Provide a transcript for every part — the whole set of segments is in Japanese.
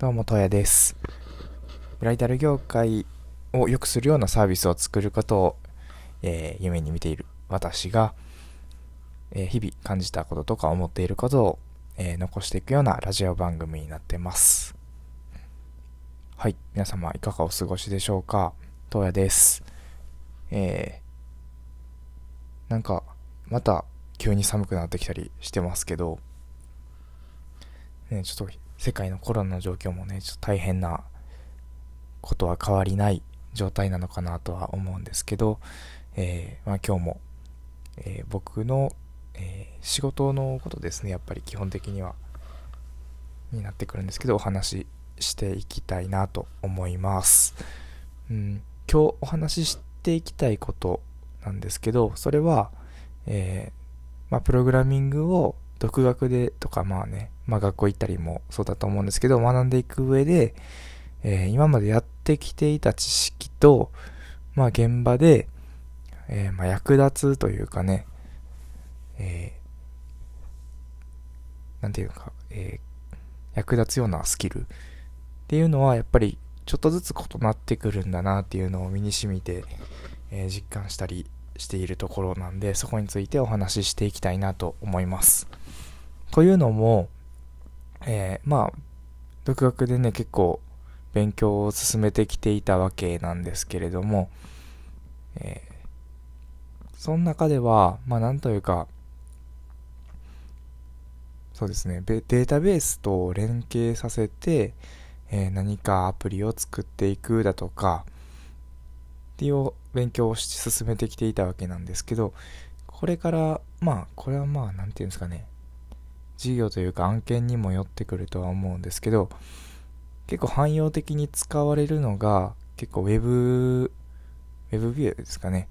どうも、とやです。ブライダル業界を良くするようなサービスを作ることを、えー、夢に見ている私が、えー、日々感じたこととか思っていることを、えー、残していくようなラジオ番組になってます。はい。皆様いかがお過ごしでしょうか？とやです。えー、なんか、また急に寒くなってきたりしてますけど、ね、ちょっと世界のコロナの状況もね、ちょっと大変なことは変わりない状態なのかなとは思うんですけど、えー、まあ、今日も、えー、僕の、えー、仕事のことですね、やっぱり基本的には、になってくるんですけど、お話ししていきたいなと思います。うん、今日お話ししていきたいことなんですけど、それは、えまあ、プログラミングを独学でとか、まあね、まあ学校行ったりもそうだと思うんですけど、学んでいく上で、えー、今までやってきていた知識と、まあ現場で、えー、まあ役立つというかね、えー、なんていうか、えー、役立つようなスキルっていうのはやっぱりちょっとずつ異なってくるんだなっていうのを身に染みて、えー、実感したりしているところなんで、そこについてお話ししていきたいなと思います。というのも、えー、まあ、独学でね、結構勉強を進めてきていたわけなんですけれども、えー、その中では、まあなんというか、そうですね、データベースと連携させて、えー、何かアプリを作っていくだとか、っていう勉強をし進めてきていたわけなんですけど、これから、まあ、これはまあ、なんていうんですかね、事業というか案件にもよってくるとは思うんですけど、結構汎用的に使われるのが、結構 Web、Web ビューですかね。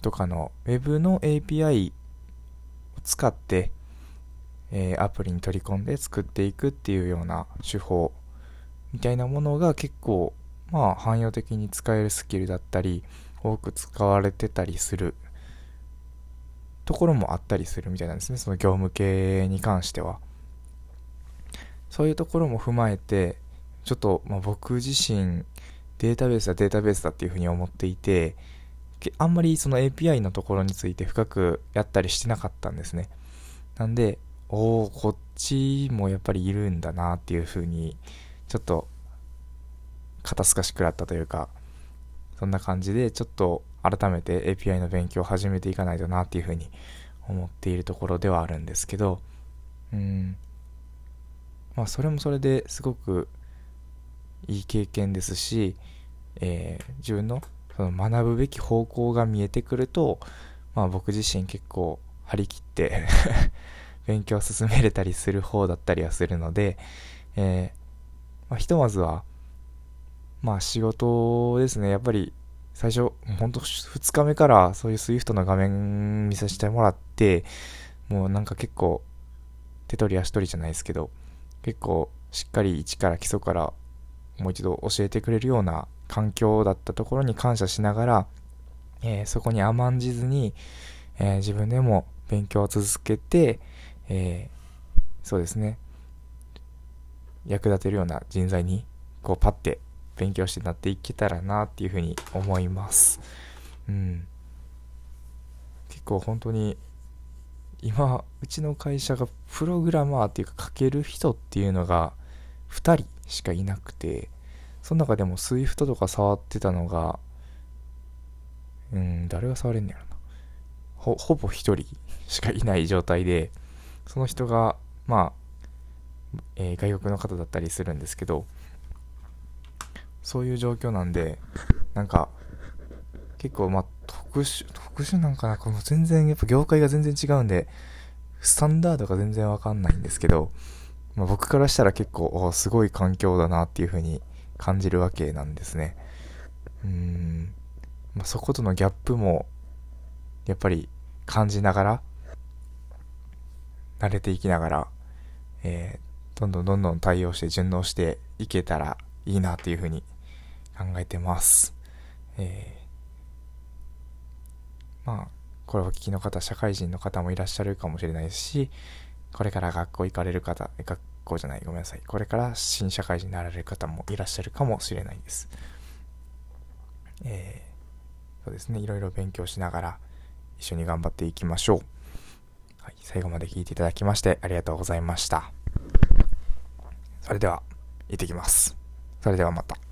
とかの Web の API を使って、えー、アプリに取り込んで作っていくっていうような手法みたいなものが結構まあ汎用的に使えるスキルだったり多く使われてたりするところもあったりするみたいなんですね。その業務系に関しては。そういうところも踏まえてちょっと、ま、僕自身データベースはデータベースだっていうふうに思っていてあんまりその API のところについて深くやったりしてなかったんですね。なんでおおこっちもやっぱりいるんだなっていうふうにちょっと肩透かしくらったというか、そんな感じでちょっと改めて API の勉強を始めていかないとなっていうふうに思っているところではあるんですけど、うん、まあそれもそれですごくいい経験ですし、えー、自分のその学ぶべき方向が見えてくると、まあ僕自身結構張り切って 勉強を進めれたりする方だったりはするので、えー、まあ、ひとまずはまあ仕事ですね。やっぱり最初、ほん。と2日目からそういう SWIFT の画面見させてもらって、もうなんか結構手取り足取りじゃないですけど、結構しっかり一から基礎からもう一度教えてくれるような環境だったところに感謝しながら、えー、そこに甘んじずに、えー、自分でも勉強を続けて、えー、そうですね、役立てるような人材に、こうパッて勉強してなっていけたらなっていうふうに思います。うん。結構本当に今うちの会社がプログラマーっていうか書ける人っていうのが2人しかいなくてその中でも SWIFT とか触ってたのがうん誰が触れんねやろなほほぼ1人しかいない状態でその人がまあ、えー、外国の方だったりするんですけどそういう状況なんで、なんか、結構まあ特殊、特殊なんかな？この全然、やっぱ業界が全然違うんで、スタンダードが全然わかんないんですけど、まあ、僕からしたら結構、すごい環境だなっていう風に感じるわけなんですね。うん。まあ、そことのギャップも、やっぱり感じながら、慣れていきながら、えー、どんどんどんどん対応して順応していけたらいいなっていう風に考えてます。えー、まあ、これをお聞きの方、社会人の方もいらっしゃるかもしれないですし、これから学校行かれる方、学校じゃない、ごめんなさい。これから新社会人になられる方もいらっしゃるかもしれないです。えー、そうですね、いろいろ勉強しながら一緒に頑張っていきましょう。はい、最後まで聞いていただきましてありがとうございました。それでは、行ってきます。それではまた。